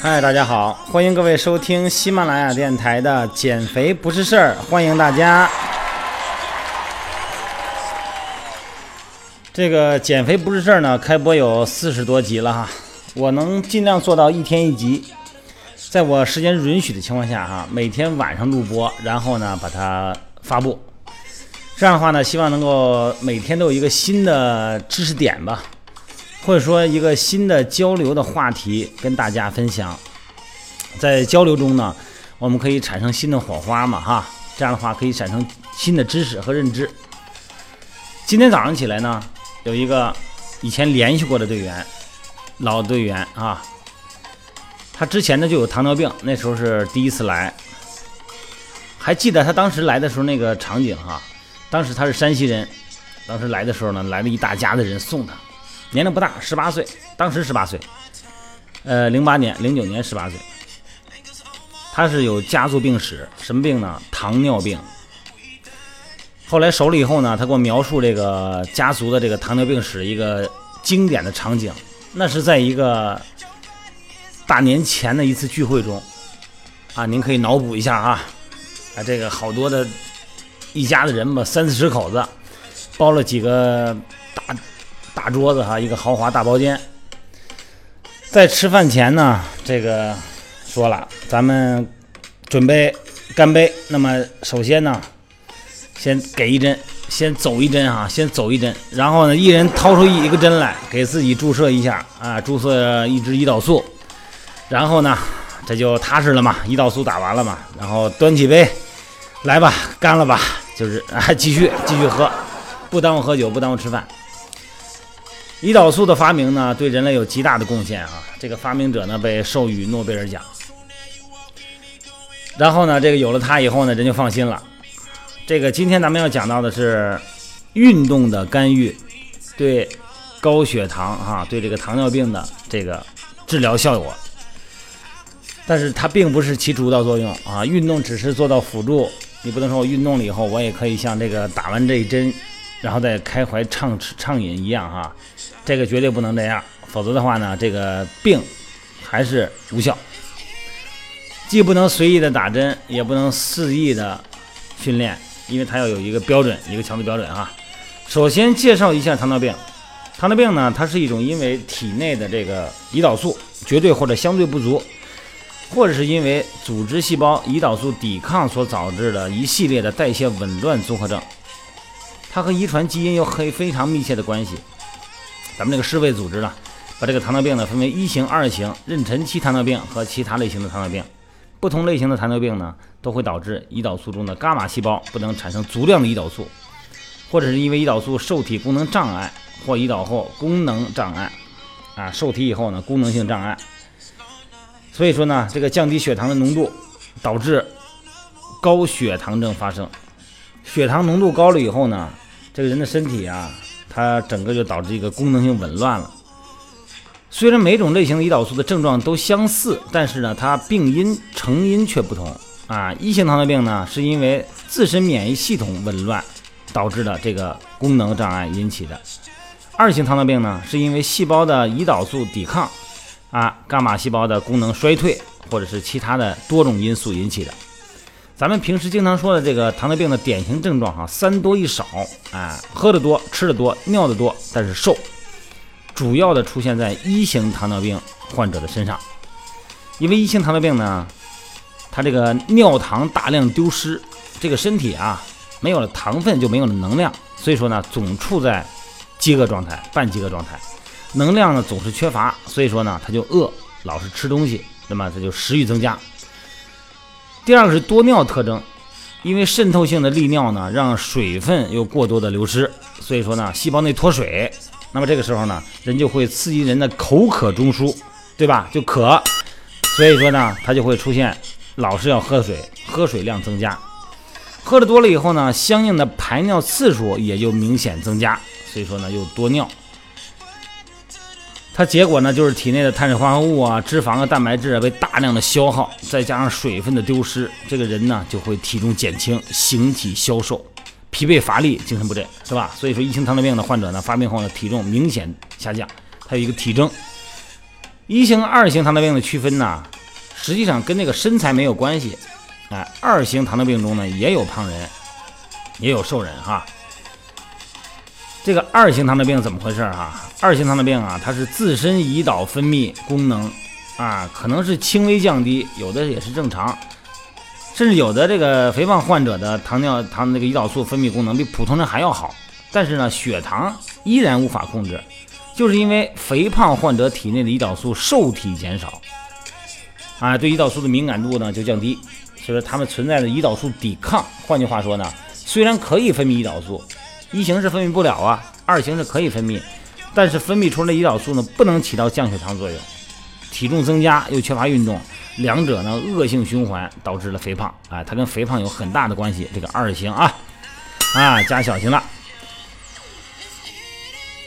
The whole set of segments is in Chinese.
嗨，大家好，欢迎各位收听喜马拉雅电台的《减肥不是事儿》，欢迎大家。这个减肥不是事儿呢，开播有四十多集了哈，我能尽量做到一天一集，在我时间允许的情况下哈，每天晚上录播，然后呢把它发布。这样的话呢，希望能够每天都有一个新的知识点吧，或者说一个新的交流的话题跟大家分享。在交流中呢，我们可以产生新的火花嘛哈，这样的话可以产生新的知识和认知。今天早上起来呢，有一个以前联系过的队员，老队员啊，他之前呢就有糖尿病，那时候是第一次来，还记得他当时来的时候那个场景哈，当时他是山西人，当时来的时候呢，来了一大家子人送他，年龄不大，十八岁，当时十八岁，呃，零八年、零九年十八岁，他是有家族病史，什么病呢？糖尿病。后来熟了以后呢，他给我描述这个家族的这个糖尿病史一个经典的场景，那是在一个大年前的一次聚会中，啊，您可以脑补一下啊，啊，这个好多的一家的人吧，三四十口子，包了几个大大桌子哈，一个豪华大包间。在吃饭前呢，这个说了，咱们准备干杯。那么首先呢，先给一针，先走一针啊，先走一针，然后呢，一人掏出一一个针来，给自己注射一下啊，注射一支胰岛素，然后呢，这就踏实了嘛，胰岛素打完了嘛，然后端起杯，来吧，干了吧，就是啊，继续继续喝，不耽误喝酒，不耽误吃饭。胰岛素的发明呢，对人类有极大的贡献啊！这个发明者呢，被授予诺贝尔奖。然后呢，这个有了它以后呢，人就放心了。这个今天咱们要讲到的是运动的干预对高血糖啊，对这个糖尿病的这个治疗效果。但是它并不是起主导作用啊，运动只是做到辅助。你不能说我运动了以后，我也可以像这个打完这一针，然后再开怀畅畅饮一样哈。这个绝对不能这样，否则的话呢，这个病还是无效。既不能随意的打针，也不能肆意的训练，因为它要有一个标准，一个强度标准哈。首先介绍一下糖尿病。糖尿病呢，它是一种因为体内的这个胰岛素绝对或者相对不足，或者是因为组织细胞胰岛素抵抗所导致的一系列的代谢紊乱综合症。它和遗传基因有很非常密切的关系。咱们这个世卫组织呢，把这个糖尿病呢分为一型、二型、妊娠期糖尿病和其他类型的糖尿病。不同类型的糖尿病呢，都会导致胰岛素中的伽马细胞不能产生足量的胰岛素，或者是因为胰岛素受体功能障碍或胰岛后功能障碍，啊，受体以后呢功能性障碍。所以说呢，这个降低血糖的浓度，导致高血糖症发生。血糖浓度高了以后呢，这个人的身体啊。它整个就导致一个功能性紊乱了。虽然每种类型的胰岛素的症状都相似，但是呢，它病因成因却不同啊。一型糖尿病呢，是因为自身免疫系统紊乱导致的这个功能障碍引起的；二型糖尿病呢，是因为细胞的胰岛素抵抗啊，伽马细胞的功能衰退，或者是其他的多种因素引起的。咱们平时经常说的这个糖尿病的典型症状哈，三多一少，哎，喝的多，吃的多，尿的多，但是瘦，主要的出现在一型糖尿病患者的身上，因为一型糖尿病呢，它这个尿糖大量丢失，这个身体啊没有了糖分就没有了能量，所以说呢总处在饥饿状态、半饥饿状态，能量呢总是缺乏，所以说呢他就饿，老是吃东西，那么他就食欲增加。第二个是多尿特征，因为渗透性的利尿呢，让水分又过多的流失，所以说呢，细胞内脱水，那么这个时候呢，人就会刺激人的口渴中枢，对吧？就渴，所以说呢，它就会出现老是要喝水，喝水量增加，喝的多了以后呢，相应的排尿次数也就明显增加，所以说呢，又多尿。它结果呢就是体内的碳水化合物啊、脂肪啊、蛋白质啊被大量的消耗，再加上水分的丢失，这个人呢就会体重减轻、形体消瘦、疲惫乏力、精神不振，是吧？所以说一型糖尿病的患者呢发病后呢体重明显下降，它有一个体征。一型、二型糖尿病的区分呢，实际上跟那个身材没有关系。哎，二型糖尿病中呢也有胖人，也有瘦人哈。这个二型糖尿病怎么回事哈？二型糖尿病啊，它是自身胰岛分泌功能啊，可能是轻微降低，有的也是正常，甚至有的这个肥胖患者的糖尿糖那个胰岛素分泌功能比普通人还要好，但是呢，血糖依然无法控制，就是因为肥胖患者体内的胰岛素受体减少啊，对胰岛素的敏感度呢就降低。就是他们存在的胰岛素抵抗，换句话说呢，虽然可以分泌胰岛素，一型是分泌不了啊，二型是可以分泌，但是分泌出来的胰岛素呢，不能起到降血糖作用，体重增加又缺乏运动，两者呢恶性循环，导致了肥胖啊，它跟肥胖有很大的关系。这个二型啊，啊加小型的，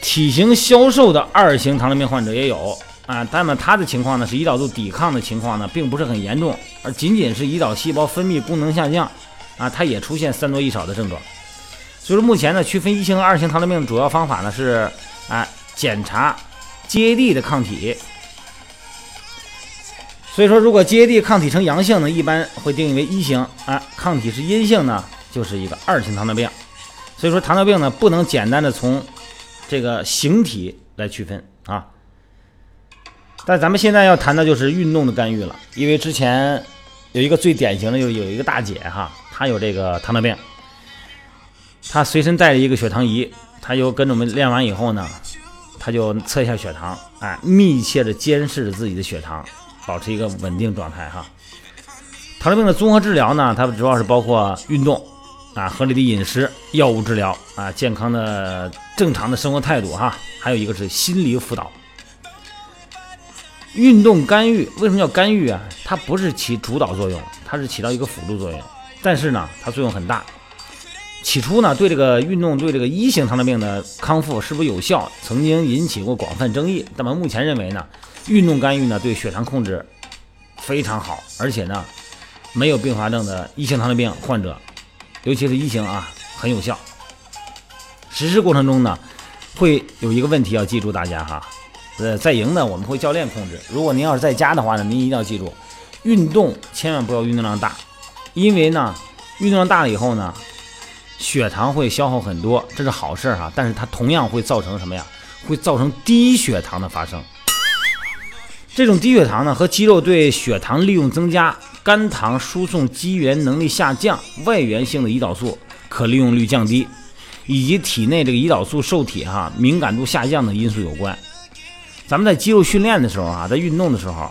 体型消瘦的二型糖尿病患者也有。啊，但呢，他的情况呢是胰岛素抵抗的情况呢，并不是很严重，而仅仅是胰岛细胞分泌功能下降，啊，它也出现三多一少的症状。所以说，目前呢，区分一型和二型糖尿病的主要方法呢是，啊，检查 GAD 的抗体。所以说，如果 GAD 抗体呈阳性呢，一般会定义为一型，啊，抗体是阴性呢，就是一个二型糖尿病。所以说，糖尿病呢不能简单的从这个形体来区分啊。但咱们现在要谈的就是运动的干预了，因为之前有一个最典型的，就是有一个大姐哈，她有这个糖尿病，他随身带着一个血糖仪，他就跟着我们练完以后呢，他就测一下血糖，哎，密切的监视着自己的血糖，保持一个稳定状态哈。糖尿病的综合治疗呢，它主要是包括运动啊、合理的饮食、药物治疗啊、健康的正常的生活态度哈，还有一个是心理辅导。运动干预为什么叫干预啊？它不是起主导作用，它是起到一个辅助作用。但是呢，它作用很大。起初呢，对这个运动对这个一型糖尿病的康复是不是有效，曾经引起过广泛争议。那么目前认为呢，运动干预呢对血糖控制非常好，而且呢，没有并发症的一型糖尿病患者，尤其是一型啊，很有效。实施过程中呢，会有一个问题要记住，大家哈。呃，在营呢，我们会教练控制。如果您要是在家的话呢，您一定要记住，运动千万不要运动量大，因为呢，运动量大了以后呢，血糖会消耗很多，这是好事哈。但是它同样会造成什么呀？会造成低血糖的发生。这种低血糖呢，和肌肉对血糖利用增加、肝糖输送肌原能力下降、外源性的胰岛素可利用率降低，以及体内这个胰岛素受体哈敏感度下降的因素有关。咱们在肌肉训练的时候啊，在运动的时候，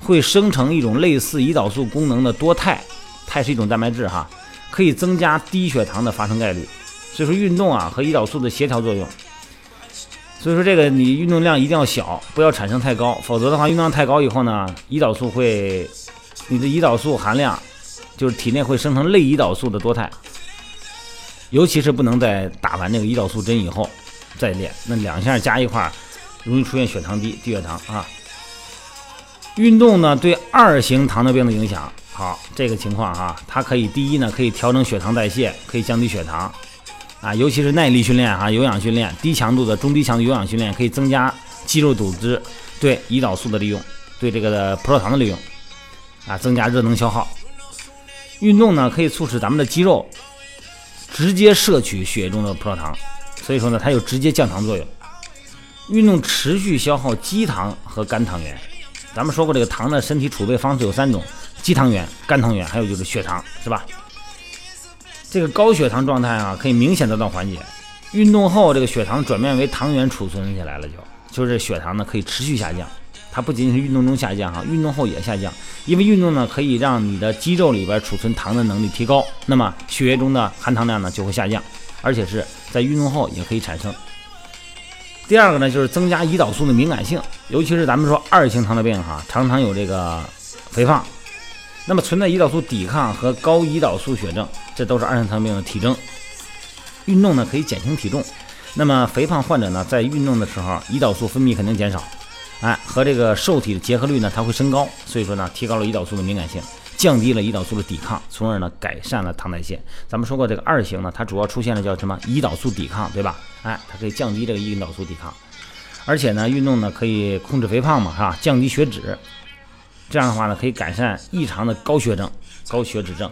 会生成一种类似胰岛素功能的多肽，肽是一种蛋白质哈，可以增加低血糖的发生概率。所以说运动啊和胰岛素的协调作用。所以说这个你运动量一定要小，不要产生太高，否则的话运动量太高以后呢，胰岛素会，你的胰岛素含量就是体内会生成类胰岛素的多肽，尤其是不能在打完那个胰岛素针以后再练，那两下加一块。容易出现血糖低、低血糖啊。运动呢对二型糖尿病的影响，好，这个情况哈，它可以第一呢可以调整血糖代谢，可以降低血糖啊，尤其是耐力训练哈、有氧训练、低强度的中低强度有氧训练，可以增加肌肉组织对胰岛素的利用，对这个的葡萄糖的利用啊，增加热能消耗。运动呢可以促使咱们的肌肉直接摄取血液中的葡萄糖，所以说呢它有直接降糖作用。运动持续消耗肌糖和肝糖原，咱们说过这个糖的身体储备方式有三种：肌糖原、肝糖原，还有就是血糖，是吧？这个高血糖状态啊，可以明显得到缓解。运动后，这个血糖转变为糖原储存起来了，就就是血糖呢可以持续下降。它不仅仅是运动中下降哈，运动后也下降，因为运动呢可以让你的肌肉里边储存糖的能力提高，那么血液中的含糖量呢就会下降，而且是在运动后也可以产生。第二个呢，就是增加胰岛素的敏感性，尤其是咱们说二型糖尿病哈，常常有这个肥胖，那么存在胰岛素抵抗和高胰岛素血症，这都是二型糖尿病的体征。运动呢可以减轻体重，那么肥胖患者呢在运动的时候，胰岛素分泌肯定减少，哎，和这个受体的结合率呢，它会升高，所以说呢，提高了胰岛素的敏感性，降低了胰岛素的抵抗，从而呢，改善了糖代谢。咱们说过这个二型呢，它主要出现了叫什么？胰岛素抵抗，对吧？哎，它可以降低这个胰岛素抵抗，而且呢，运动呢可以控制肥胖嘛，哈，降低血脂，这样的话呢，可以改善异常的高血症、高血脂症。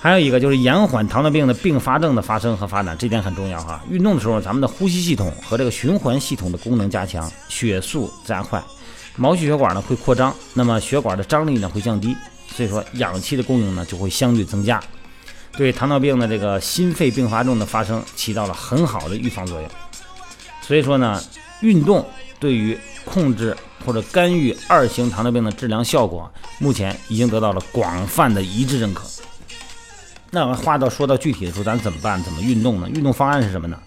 还有一个就是延缓糖尿病的并发症的发生和发展，这点很重要哈。运动的时候，咱们的呼吸系统和这个循环系统的功能加强，血速加快，毛细血管呢会扩张，那么血管的张力呢会降低，所以说氧气的供应呢就会相对增加，对糖尿病的这个心肺并发症的发生起到了很好的预防作用。所以说呢，运动对于控制或者干预二型糖尿病的治疗效果，目前已经得到了广泛的一致认可。那话到说到具体的时候，咱怎么办？怎么运动呢？运动方案是什么呢？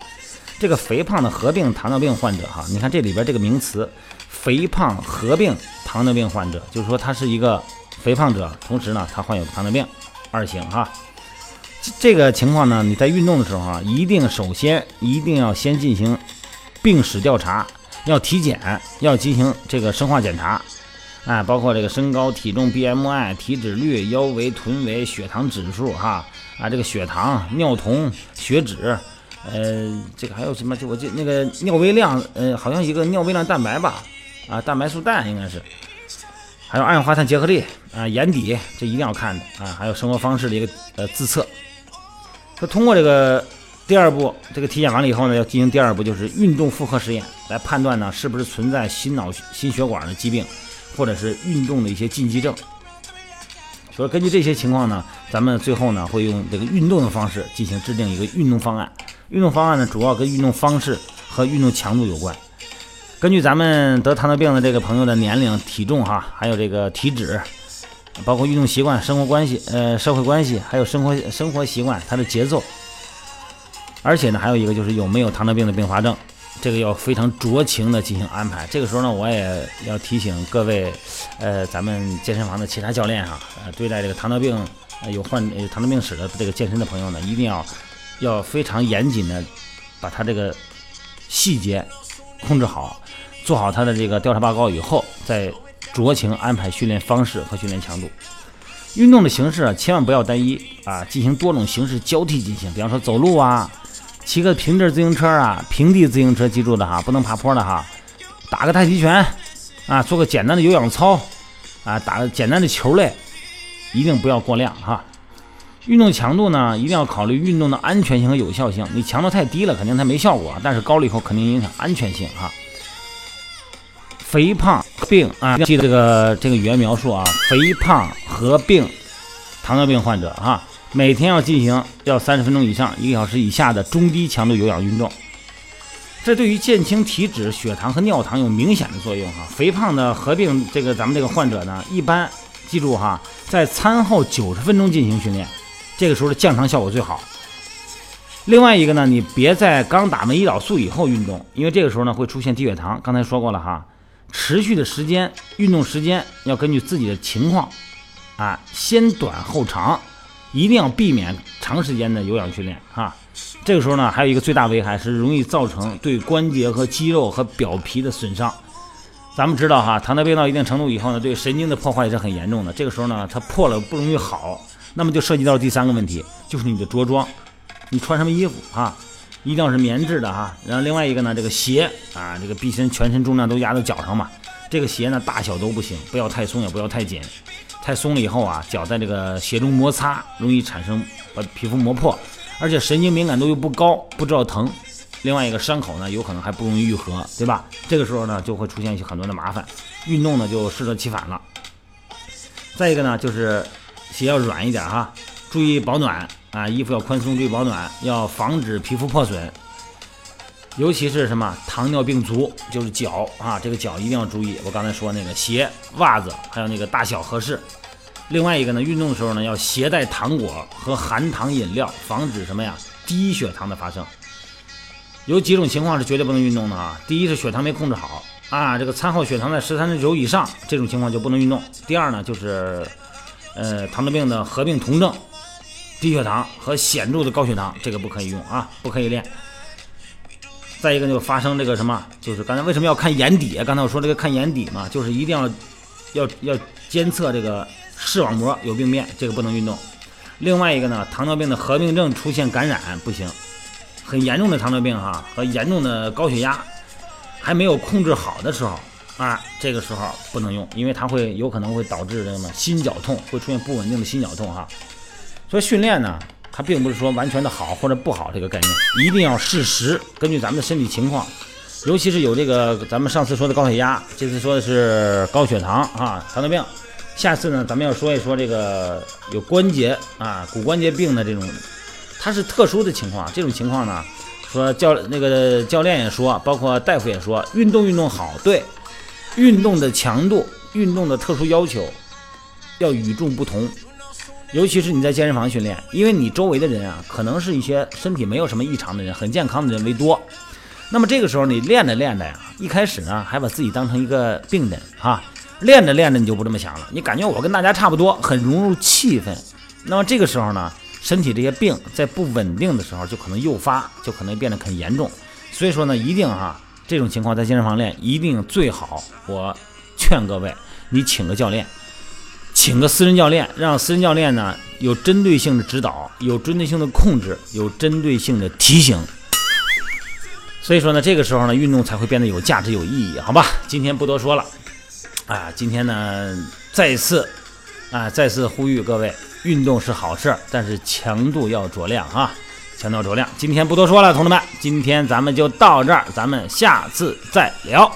这个肥胖的合并糖尿病患者哈，你看这里边这个名词，肥胖合并糖尿病患者，就是说他是一个肥胖者，同时呢他患有糖尿病二型哈。这个情况呢，你在运动的时候啊，一定首先一定要先进行病史调查，要体检，要进行这个生化检查。哎，包括这个身高、体重、BMI、体脂率、腰围、臀围、血糖指数，哈啊，这个血糖、尿酮、血脂，呃，这个还有什么？就我这那个尿微量，呃，好像一个尿微量蛋白吧，啊，蛋白素氮应该是，还有二氧化碳结合力啊，眼底这一定要看的啊，还有生活方式的一个呃自测。他通过这个第二步，这个体检完了以后呢，要进行第二步，就是运动负荷实验，来判断呢是不是存在心脑心血管的疾病。或者是运动的一些禁忌症，所以根据这些情况呢，咱们最后呢会用这个运动的方式进行制定一个运动方案。运动方案呢主要跟运动方式和运动强度有关。根据咱们得糖尿病的这个朋友的年龄、体重哈，还有这个体脂，包括运动习惯、生活关系、呃社会关系，还有生活生活习惯，它的节奏，而且呢还有一个就是有没有糖尿病的并发症。这个要非常酌情的进行安排。这个时候呢，我也要提醒各位，呃，咱们健身房的其他教练哈，呃，对待这个糖尿病有患有糖尿病史的这个健身的朋友呢，一定要要非常严谨的把他这个细节控制好，做好他的这个调查报告以后，再酌情安排训练方式和训练强度。运动的形式啊，千万不要单一啊，进行多种形式交替进行，比方说走路啊。骑个平地自行车啊，平地自行车，记住的哈，不能爬坡的哈。打个太极拳啊，做个简单的有氧操啊，打个简单的球类，一定不要过量哈。运动强度呢，一定要考虑运动的安全性和有效性。你强度太低了，肯定它没效果；但是高了以后，肯定影响安全性哈。肥胖病啊，记得这个这个语言描述啊，肥胖合并糖尿病患者哈。每天要进行要三十分钟以上，一个小时以下的中低强度有氧运动，这对于减轻体脂、血糖和尿糖有明显的作用哈。肥胖的合并这个咱们这个患者呢，一般记住哈，在餐后九十分钟进行训练，这个时候的降糖效果最好。另外一个呢，你别在刚打完胰岛素以后运动，因为这个时候呢会出现低血糖。刚才说过了哈，持续的时间运动时间要根据自己的情况啊，先短后长。一定要避免长时间的有氧训练哈，这个时候呢，还有一个最大危害是容易造成对关节和肌肉和表皮的损伤。咱们知道哈，糖尿病到一定程度以后呢，对神经的破坏也是很严重的。这个时候呢，它破了不容易好，那么就涉及到第三个问题，就是你的着装，你穿什么衣服哈，一定要是棉质的哈。然后另外一个呢，这个鞋啊，这个毕竟全身重量都压在脚上嘛，这个鞋呢大小都不行，不要太松也不要太紧。太松了以后啊，脚在这个鞋中摩擦，容易产生把皮肤磨破，而且神经敏感度又不高，不知道疼。另外一个伤口呢，有可能还不容易愈合，对吧？这个时候呢，就会出现一些很多的麻烦，运动呢就适得其反了。再一个呢，就是鞋要软一点哈，注意保暖啊，衣服要宽松，注意保暖，要防止皮肤破损。尤其是什么糖尿病足，就是脚啊，这个脚一定要注意。我刚才说那个鞋、袜子，还有那个大小合适。另外一个呢，运动的时候呢，要携带糖果和含糖饮料，防止什么呀？低血糖的发生。有几种情况是绝对不能运动的啊。第一是血糖没控制好啊，这个餐后血糖在十三点九以上，这种情况就不能运动。第二呢，就是呃糖尿病的合并酮症，低血糖和显著的高血糖，这个不可以用啊，不可以练。再一个就发生这个什么，就是刚才为什么要看眼底啊？刚才我说这个看眼底嘛，就是一定要要要监测这个视网膜有病变，这个不能运动。另外一个呢，糖尿病的合并症出现感染不行，很严重的糖尿病哈和严重的高血压还没有控制好的时候啊，这个时候不能用，因为它会有可能会导致什么心绞痛，会出现不稳定的心绞痛哈。所以训练呢。它并不是说完全的好或者不好这个概念，一定要适时，根据咱们的身体情况，尤其是有这个咱们上次说的高血压，这次说的是高血糖啊，糖尿病，下次呢咱们要说一说这个有关节啊骨关节病的这种，它是特殊的情况，这种情况呢，说教那个教练也说，包括大夫也说，运动运动好，对，运动的强度、运动的特殊要求要与众不同。尤其是你在健身房训练，因为你周围的人啊，可能是一些身体没有什么异常的人，很健康的人为多。那么这个时候你练着练着呀，一开始呢还把自己当成一个病人哈，练着练着你就不这么想了，你感觉我跟大家差不多，很融入气氛。那么这个时候呢，身体这些病在不稳定的时候就可能诱发，就可能变得很严重。所以说呢，一定哈这种情况在健身房练，一定最好我劝各位，你请个教练。请个私人教练，让私人教练呢有针对性的指导，有针对性的控制，有针对性的提醒。所以说呢，这个时候呢，运动才会变得有价值、有意义，好吧？今天不多说了，啊，今天呢再次啊再次呼吁各位，运动是好事儿，但是强度要酌量啊，强度要酌量。今天不多说了，同志们，今天咱们就到这儿，咱们下次再聊。